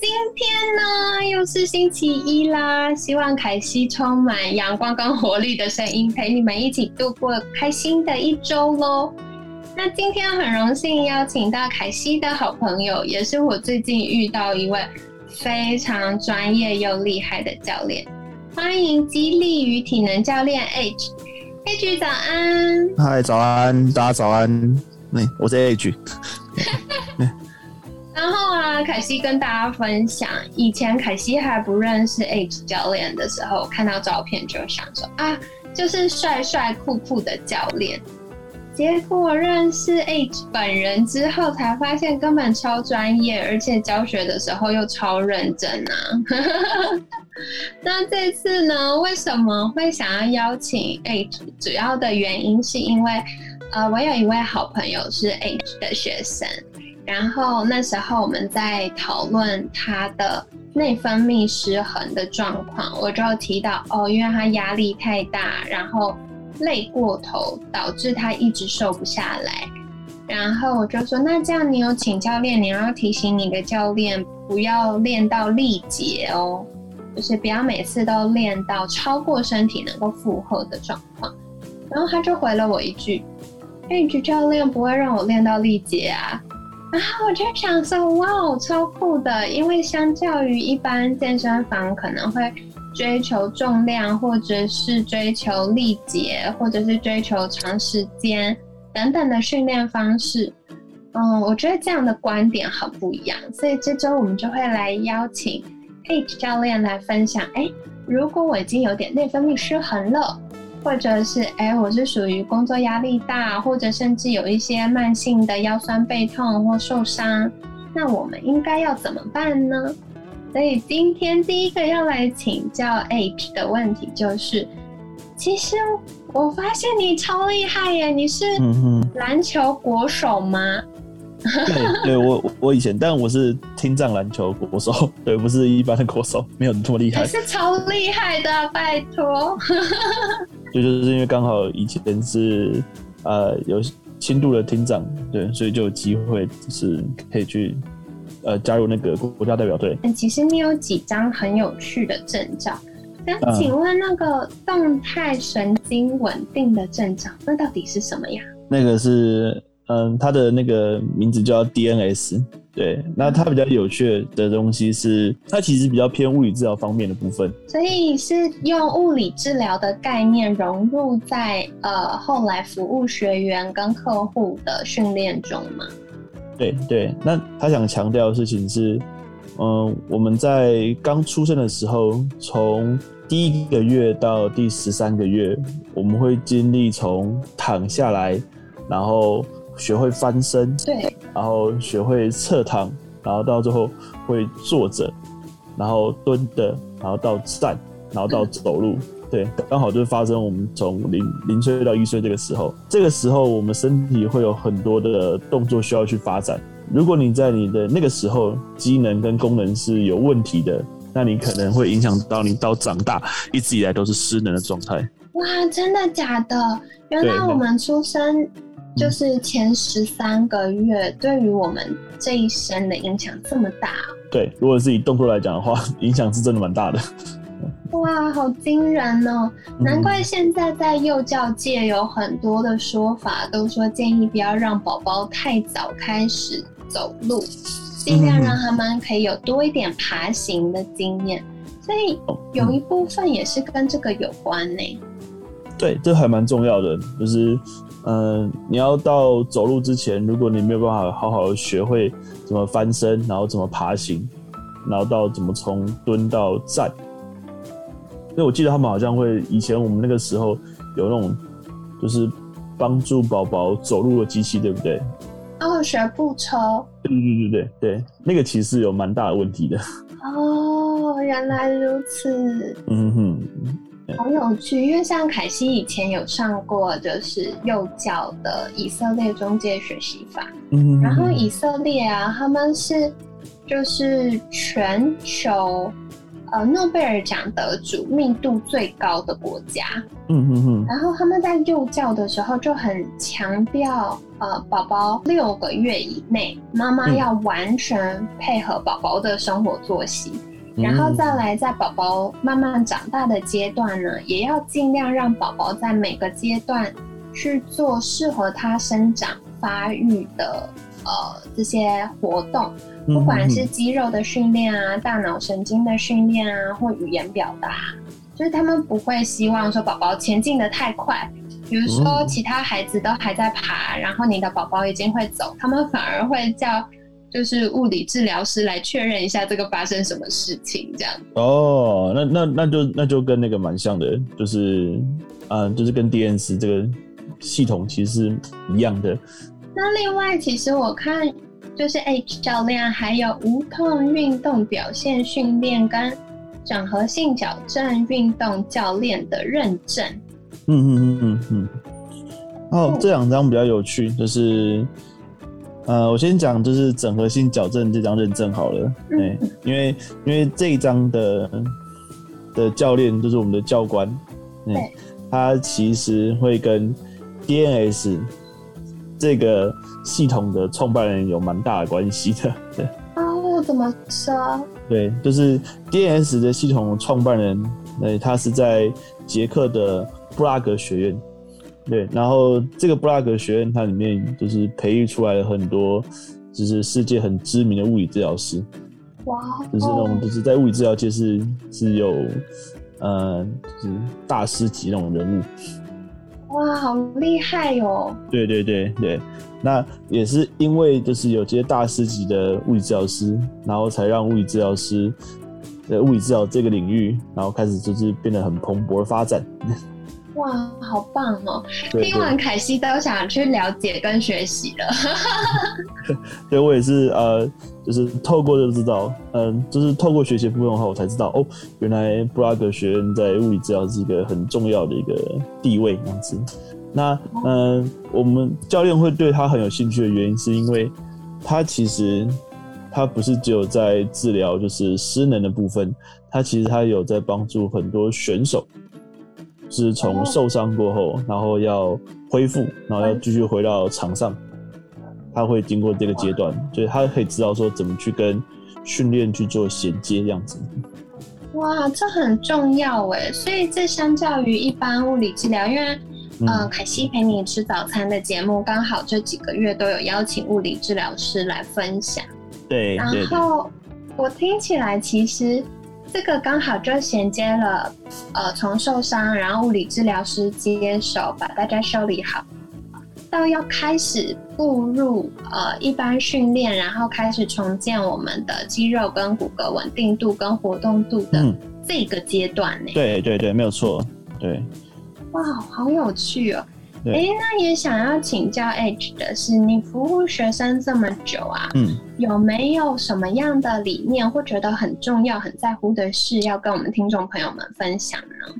今天呢，又是星期一啦，希望凯西充满阳光跟活力的声音，陪你们一起度过开心的一周喽。那今天很荣幸邀请到凯西的好朋友，也是我最近遇到一位非常专业又厉害的教练，欢迎激励与体能教练 H，H 早安，嗨，早安，大家早安，那我是 H。然后啊，凯西跟大家分享，以前凯西还不认识 H 教练的时候，看到照片就想说啊，就是帅帅酷酷的教练。结果认识 H 本人之后，才发现根本超专业，而且教学的时候又超认真啊。那这次呢，为什么会想要邀请 H？主要的原因是因为，呃，我有一位好朋友是 H 的学生。然后那时候我们在讨论他的内分泌失衡的状况，我就提到哦，因为他压力太大，然后累过头，导致他一直瘦不下来。然后我就说，那这样你有请教练，你要提醒你的教练不要练到力竭哦，就是不要每次都练到超过身体能够负荷的状况。然后他就回了我一句：“哎，教练不会让我练到力竭啊。”然后我就想说，哇，超酷的！因为相较于一般健身房可能会追求重量，或者是追求力竭，或者是追求长时间等等的训练方式，嗯，我觉得这样的观点很不一样。所以这周我们就会来邀请 H 教练来分享，哎，如果我已经有点内分泌失衡了。或者是哎，我是属于工作压力大，或者甚至有一些慢性的腰酸背痛或受伤，那我们应该要怎么办呢？所以今天第一个要来请教 H 的问题就是，其实我发现你超厉害耶，你是篮球国手吗？对，对我我以前，但我是听障篮球国手，对，不是一般的国手，没有那么厉害。是超厉害的，拜托。就就是因为刚好以前是呃有轻度的听障，对，所以就有机会就是可以去呃加入那个国家代表队。其实你有几张很有趣的证照，那请问那个动态神经稳定的证照，那到底是什么呀？那个是。嗯，它的那个名字叫 DNS，对，那它比较有趣的东西是，它其实比较偏物理治疗方面的部分，所以是用物理治疗的概念融入在呃后来服务学员跟客户的训练中嘛？对对，那他想强调的事情是，嗯，我们在刚出生的时候，从第一个月到第十三个月，我们会经历从躺下来，然后。学会翻身，对，然后学会侧躺，然后到最后会坐着，然后蹲的，然后到站，然后到走路，对，刚好就是发生我们从零零岁到一岁这个时候，这个时候我们身体会有很多的动作需要去发展。如果你在你的那个时候机能跟功能是有问题的，那你可能会影响到你到长大一直以来都是失能的状态。哇，真的假的？原来我们出生。就是前十三个月，对于我们这一生的影响这么大。对，如果是以动作来讲的话，影响是真的蛮大的。哇，好惊人哦！难怪现在在幼教界有很多的说法，都说建议不要让宝宝太早开始走路，尽量让他们可以有多一点爬行的经验。所以有一部分也是跟这个有关呢。对，这还蛮重要的，就是。嗯，你要到走路之前，如果你没有办法好好学会怎么翻身，然后怎么爬行，然后到怎么从蹲到站，因为我记得他们好像会以前我们那个时候有那种就是帮助宝宝走路的机器，对不对？哦，学步车。对对对对对对，那个其实有蛮大的问题的。哦，原原来如此，嗯哼，好有趣。因为像凯西以前有上过，就是幼教的以色列中介学习法，嗯，然后以色列啊，他们是就是全球呃诺贝尔奖得主密度最高的国家，嗯嗯嗯，然后他们在幼教的时候就很强调，呃，宝宝六个月以内，妈妈嗯。要完全配合宝宝的生活作息，然后再来在宝宝慢慢长大的阶段呢，也要尽量让宝宝在每个阶段去做适合他生长发育的呃这些活动，嗯不管是肌肉的训练啊、大脑神经的训练啊，或语言表达，就是他们不会希望说宝宝前进的太快。比如说，嗯其他孩子都还在爬，然后你的宝宝已经会走，他们反而会叫就是物理治疗师来确认一下这个发生什么事情，这样。哦，那那那就那就跟那个蛮像的，就是嗯，就是跟 DNS 这个系统其实是一样的。那另外，其实我看就是 H 教练还有无痛运动表现训练跟整合性矫正运动教练的认证。嗯嗯嗯嗯嗯。哦，这两张比较有趣，就是呃，我先讲就是整合性矫正这张认证好了，嗯对，因为因为这一张的的教练就是我们的教官，嗯对，他其实会跟 DNS 这个系统的创办人有蛮大的关系的，对。哦，怎么说？对，就是 DNS 的系统创办人，对，他是在捷克的布拉格学院，对，然后这个布拉格学院它里面就是培育出来了很多，就是世界很知名的物理治疗师，哇，就是那种哦就是在物理治疗界是是有，呃，就是大师级那种人物，哇，好厉害哟！对对对对，那也是因为就是有这些大师级的物理治疗师，然后才让物理治疗师在物理治疗这个领域，然后开始就是变得很蓬勃的发展。哇，好棒哦！对听完凯西都想去了解跟学习了。对，我也是呃，就是透过就知道，嗯、就是透过学习部分的话，我才知道哦，原来布拉格学院在物理治疗是一个很重要的一个地位这样子。那嗯、呃我们教练会对他很有兴趣的原因，是因为他其实他不是只有在治疗就是失能的部分，他其实他有在帮助很多选手，是从哦受伤过后，然后要恢复，然后要继续回到场上。他会经过这个阶段，所以他可以知道说怎么去跟训练去做衔接，这样子。哇，这很重要哎！所以这相较于一般物理治疗，因为嗯呃，凯西陪你吃早餐的节目，刚好这几个月都有邀请物理治疗师来分享。然对对对，后我听起来，其实这个刚好就衔接了，呃，从受伤，然后物理治疗师接手，把大家修理好，到要开始步入呃一般训练，然后开始重建我们的肌肉跟骨骼稳定度跟活动度的嗯，这个阶段呢。对对对，没有错，对哇，好有趣哦！对哎，那也想要请教 H 的是，你服务学生这么久啊，嗯。有没有什么样的理念或觉得很重要、很在乎的事，要跟我们听众朋友们分享呢？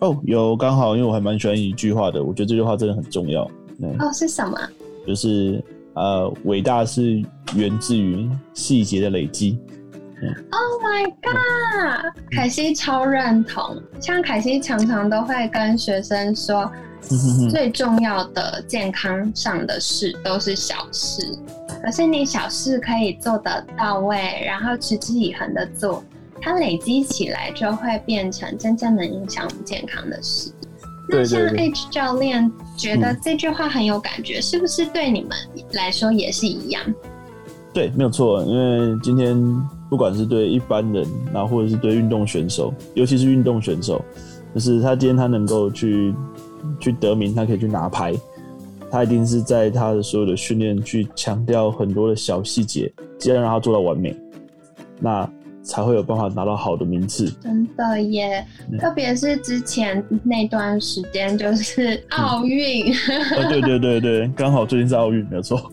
哦，有刚好，因为我还蛮喜欢一句话的，我觉得这句话真的很重要。对，哦，是什么？就是呃，伟大是源自于细节的累积。Oh my god！凯西超认同。像凯西常常都会跟学生说，最重要的健康上的事都是小事，可是你小事可以做得到位，然后持之以恒的做，它累积起来就会变成真正能影响我们健康的事。那像 H 教练觉得嗯这句话很有感觉，是不是对你们来说也是一样？对，没有错。因为今天不管是对一般人，然后或者是对运动选手，尤其是运动选手，就是他今天他能够去去得名，他可以去拿牌，他一定是在他的所有的训练去强调很多的小细节，尽量让他做到完美。那才会有办法拿到好的名次。真的耶，特别是之前那段时间就是奥运，啊，对对对对，刚好最近是奥运，没有错。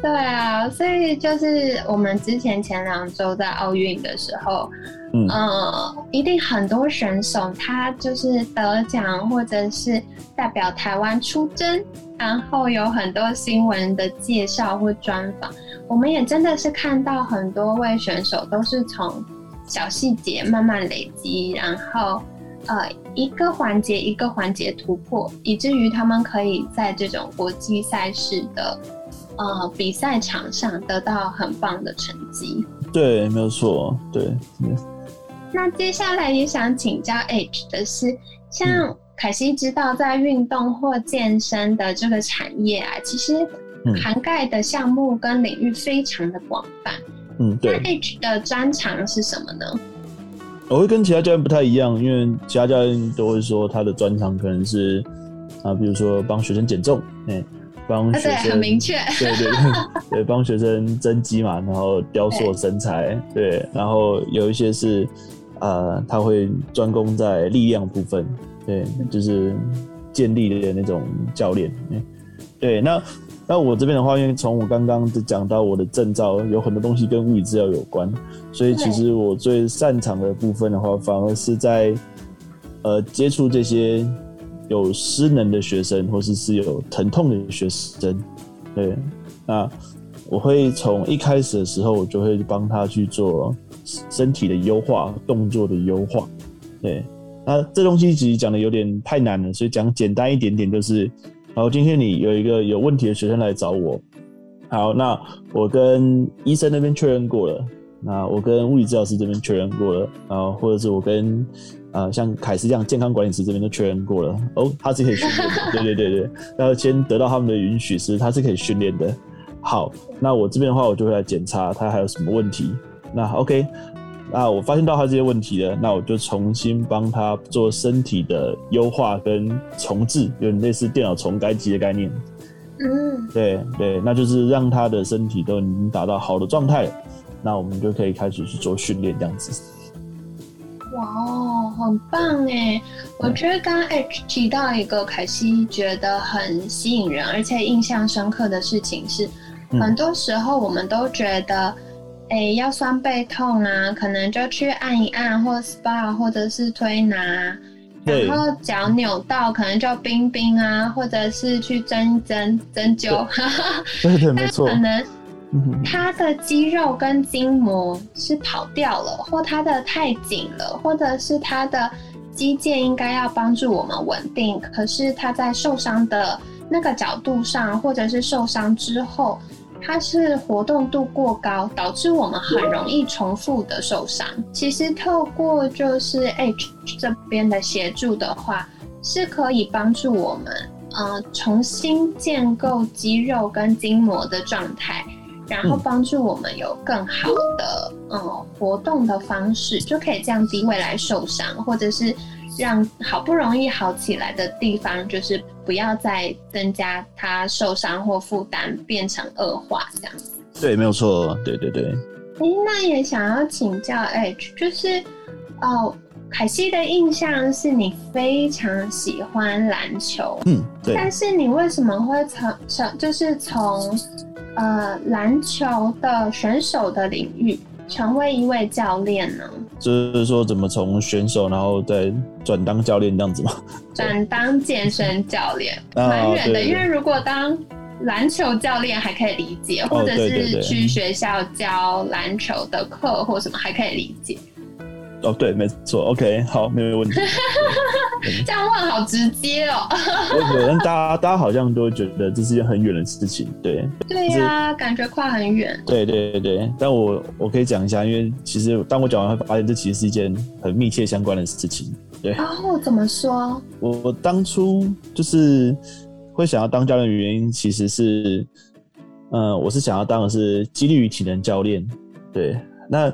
对啊，所以就是我们之前前两周在奥运的时候，嗯，一定很多选手他就是得奖或者是代表台湾出征，然后有很多新闻的介绍或专访。我们也真的是看到很多位选手都是从小细节慢慢累积，然后呃一个环节一个环节突破，以至于他们可以在这种国际赛事的呃比赛场上得到很棒的成绩。对，没有错，对。那接下来也想请教 H 的是，像凯西知道在运动或健身的这个产业啊，其实。涵盖的项目跟领域非常的广泛。嗯，对。那 H 的专长是什么呢？我会跟其他教练不太一样，因为其他教练都会说他的专长可能是啊，比如说帮学生减重，哎，帮学生很明确，对对对，对，帮学生增肌嘛，然后雕塑身材，对，然后有一些是呃，他会专攻在力量部分，对，就是建立的那种教练，对，那。那我这边的话，因为从我刚刚就讲到我的证照，有很多东西跟物理治疗有关，所以其实我最擅长的部分的话，反而是在呃接触这些有失能的学生，或是是有疼痛的学生。对，那我会从一开始的时候，我就会帮他去做身体的优化、动作的优化。对，那这东西其实讲的有点太难了，所以讲简单一点点，就是。好，今天你有一个有问题的学生来找我。好，那我跟医生那边确认过了，那我跟物理治疗师这边确认过了，然后或者是我跟呃像凯斯这样健康管理师这边都确认过了。哦，他是可以训练的，对对对对，要先得到他们的允许，是他是可以训练的。好，那我这边的话，我就会来检查他还有什么问题。那 OK。那我发现到他这些问题了，那我就重新帮他做身体的优化跟重置，有点类似电脑重改机的概念。嗯，对对，那就是让他的身体都已经达到好的状态，那我们就可以开始去做训练这样子。哇哦，很棒哎！我觉得刚刚 H 提到一个凯西觉得很吸引人而且印象深刻的事情是，很多时候我们都觉得。哎，腰酸背痛啊，可能就去按一按，或 SPA，或者是推拿。然后脚扭到，可能就冰冰啊，或者是去针针针灸。对对，没错。可能他的肌肉跟筋膜是跑掉了，或他的太紧了，或者是他的肌腱应该要帮助我们稳定，可是他在受伤的那个角度上，或者是受伤之后。它是活动度过高，导致我们很容易重复的受伤。其实透过就是 H 这边的协助的话，是可以帮助我们，呃，重新建构肌肉跟筋膜的状态，然后帮助我们有更好的嗯活动的方式，就可以降低未来受伤，或者是。让好不容易好起来的地方，就是不要再增加他受伤或负担，变成恶化这样子。对，没有错。对对对。哎，那也想要请教 H，就是哦，凯西的印象是你非常喜欢篮球，嗯，对。但是你为什么会从从就是从呃篮球的选手的领域？成为一位教练呢？就是说，怎么从选手，然后再转当教练这样子吗？转当健身教练，蛮远的。因为如果当篮球教练还可以理解，或者是去学校教篮球的课或什么还可以理解。哦，对，没错，OK，好，没有问题。这样问好直接哦。我觉得大家大家好像都觉得这是一件很远的事情，对。对呀，感觉跨很远。对对对但我我可以讲一下，因为其实当我讲完，会发现这其实是一件很密切相关的事情。对。哦，怎么说？我当初就是会想要当教练的原因，其实是，嗯，我是想要当的是激励与体能教练。对，那。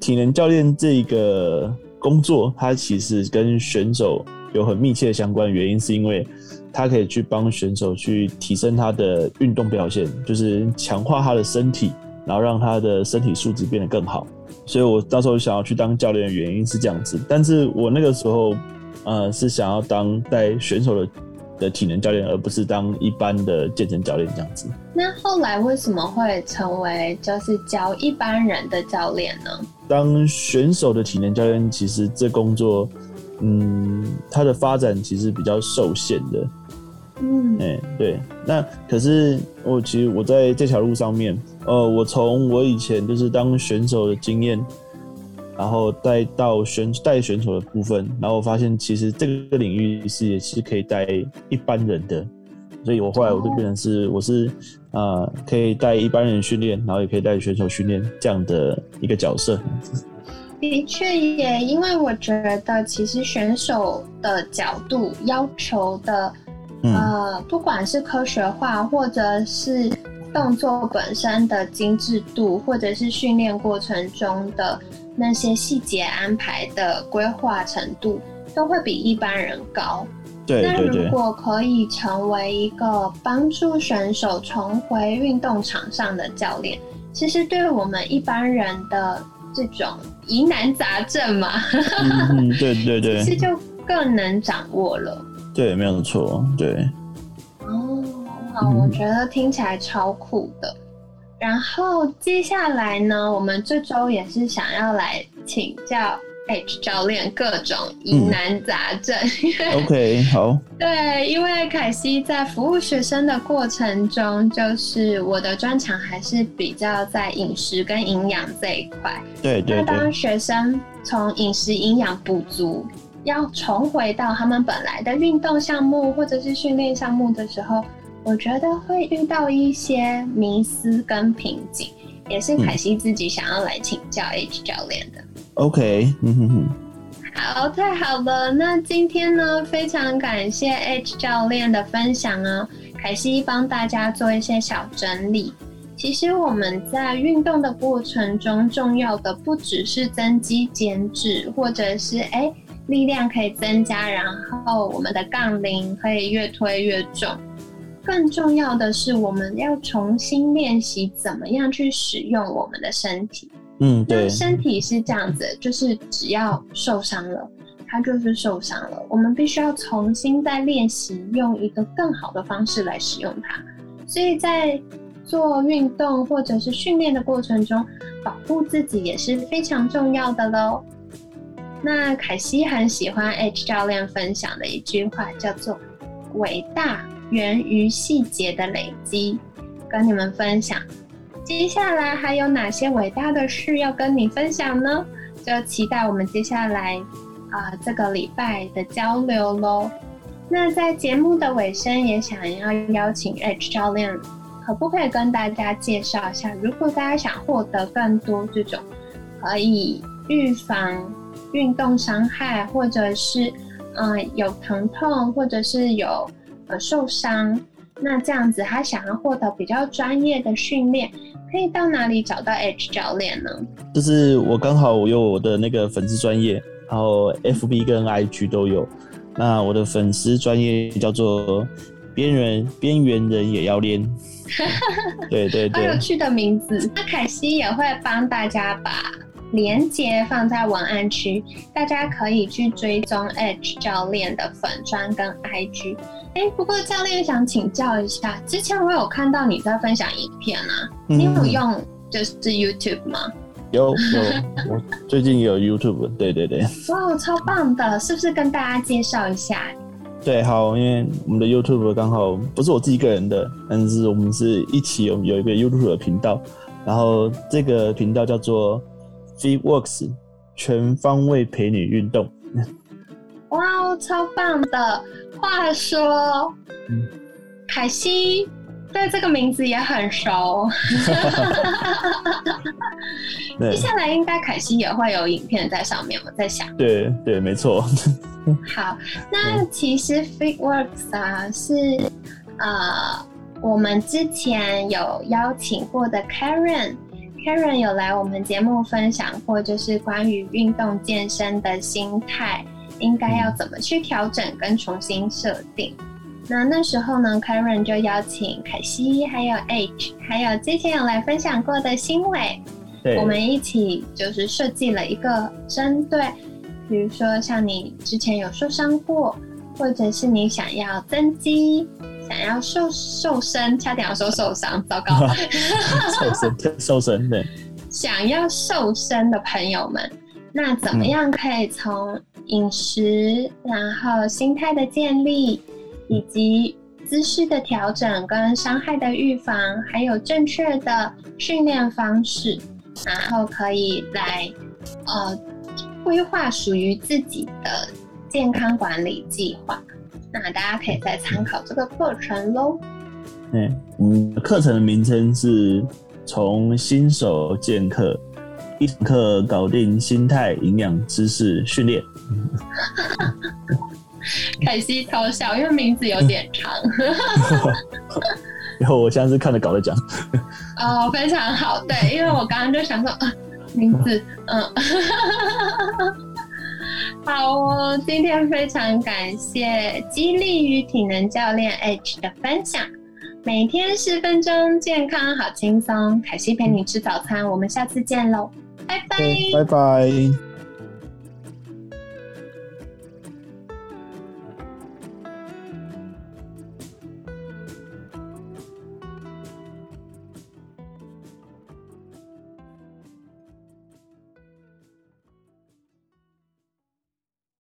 体能教练这个工作，它其实跟选手有很密切相关的原因，是因为它可以去帮选手去提升他的运动表现，就是强化他的身体，然后让他的身体素质变得更好。所以我到时候想要去当教练的原因是这样子，但是我那个时候，呃，是想要当带选手的的体能教练，而不是当一般的健身教练这样子。那后来为什么会成为就是教一般人的教练呢？当选手的体能教练，其实这工作，嗯，它的发展其实比较受限的。嗯，哎，对，那可是我其实我在这条路上面，呃，我从我以前就是当选手的经验，然后带到选带选手的部分，然后我发现其实这个领域是也是可以带一般人的，所以我后来我就变成是我是呃可以带一般人训练，然后也可以带选手训练这样的一个角色。的确也，因为我觉得其实选手的角度要求的。呃，不管是科学化，或者是动作本身的精致度，或者是训练过程中的那些细节安排的规划程度，都会比一般人高。对那如果可以成为一个帮助选手重回运动场上的教练，其实对我们一般人的这种疑难杂症嘛，嗯，对对对，其实就更能掌握了。对，没有错，对。哦，好，我觉得听起来超酷的。然后接下来呢，我们这周也是想要来请教 H 教练各种疑难杂症。OK，好。对，因为凯西在服务学生的过程中，就是我的专长还是比较在饮食跟营养这一块。对对对。那当学生从饮食营养不足。要重回到他们本来的运动项目或者是训练项目的时候，我觉得会遇到一些迷思跟瓶颈，也是凯西自己想要来请教 H 教练的。OK，嗯哼哼，好，太好了。那今天呢，非常感谢 H 教练的分享啊，凯西帮大家做一些小整理。其实我们在运动的过程中，重要的不只是增肌减脂，或者是哎。力量可以增加，然后我们的杠铃可以越推越重。更重要的是，我们要重新练习怎么样去使用我们的身体。嗯，对。身体是这样子，就是只要受伤了，它就是受伤了。我们必须要重新再练习，用一个更好的方式来使用它。所以在做运动或者是训练的过程中，保护自己也是非常重要的喽。那凯西很喜欢 H 教练分享的一句话，叫做“伟大源于细节的累积”，跟你们分享。接下来还有哪些伟大的事要跟你分享呢？就期待我们接下来啊这个礼拜的交流喽。那在节目的尾声，也想要邀请 H 教练，可不可以跟大家介绍一下，如果大家想获得更多这种可以预防。运动伤害，或者是嗯有疼痛，或者是有呃受伤，那这样子他想要获得比较专业的训练，可以到哪里找到 H 教练呢？就是我刚好我有我的那个粉丝专业，然后 FB 跟 IG 都有。那我的粉丝专业叫做边缘边缘人也要练，对对对，好有趣的名字。那凯西也会帮大家把。连接放在文案区，大家可以去追踪 Edge 教练的粉砖跟 IG。哎，不过教练想请教一下，之前我有看到你在分享影片啊，你有用就是 YouTube 吗？有有，我最近有 YouTube，对对对。哇，超棒的，是不是跟大家介绍一下？对，好，因为我们的 YouTube 刚好不是我自己个人的，但是我们是一起有有一个 YouTube 的频道，然后这个频道叫做。FitWorks 全方位陪你运动，哇，超棒的！话说，凯西对这个名字也很熟。接下来应该凯西也会有影片在上面，我在想。对对，没错。好，那其实 FitWorks 啊是呃我们之前有邀请过的 Karen。Karen 有来我们节目分享过，就是关于运动健身的心态，应该要怎么去调整跟重新设定。那那时候呢，Karen 就邀请凯西，还有 H，还有之前有来分享过的新伟，我们一起就是设计了一个针对，比如说像你之前有受伤过，或者是你想要增肌。想要瘦瘦身，差点要说受伤，糟糕。瘦身，瘦身的。想要瘦身的朋友们，那怎么样可以从饮食，然后心态的建立，以及姿势的调整，跟伤害的预防，还有正确的训练方式，然后可以来呃规划属于自己的健康管理计划。那大家可以再参考这个课程喽。嗯，我们课程的名称是从新手见客，一堂课搞定心态、营养、知识、训练。凯西偷笑，因为名字有点长。然后我现在是看着稿在讲。哦，非常好，对，因为我刚刚就想说啊，名字，嗯。好哦，今天非常感谢激励与体能教练 H 的分享。每天十分钟，健康好轻松。凯西陪你吃早餐，我们下次见喽，拜拜，拜拜。